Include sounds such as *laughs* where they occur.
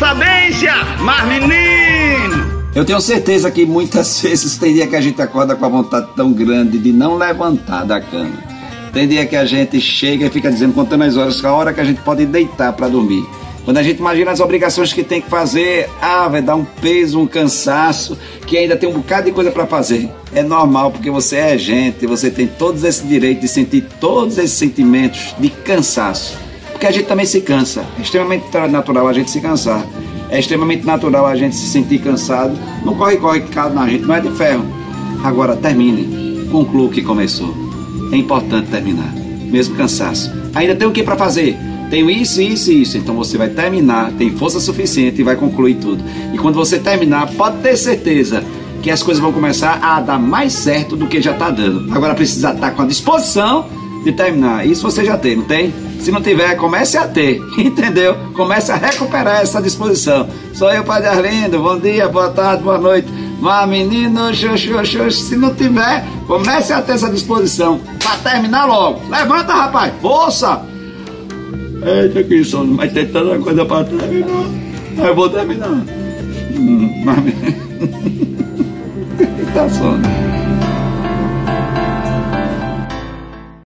sabência, mas menino! Eu tenho certeza que muitas *laughs* vezes tem dia que a gente acorda com a vontade tão grande de não levantar da cama. Tem dia que a gente chega e fica dizendo, contando as horas, a hora que a gente pode deitar para dormir. Quando a gente imagina as obrigações que tem que fazer, ah, vai dar um peso, um cansaço, que ainda tem um bocado de coisa para fazer. É normal, porque você é gente, você tem todo esse direito de sentir todos esses sentimentos de cansaço. Porque a gente também se cansa. É extremamente natural a gente se cansar. É extremamente natural a gente se sentir cansado. Não corre, corre, que na gente não é de ferro. Agora termine, conclua o que começou. É importante terminar, mesmo cansaço. Ainda tem o que para fazer? Tenho isso, isso e isso. Então você vai terminar, tem força suficiente e vai concluir tudo. E quando você terminar, pode ter certeza que as coisas vão começar a dar mais certo do que já está dando. Agora precisa estar com a disposição de terminar. Isso você já tem, não tem? Se não tiver, comece a ter, *laughs* entendeu? Comece a recuperar essa disposição. Sou eu, Padre Arlindo. Bom dia, boa tarde, boa noite. Mas menino, xoxô, xoxô, se não tiver, comece a ter essa disposição para terminar logo. Levanta, rapaz, força! Eita, que sono, mas tem tanta coisa para terminar. Eu vou terminar. Hum, mas... *laughs* tá sono.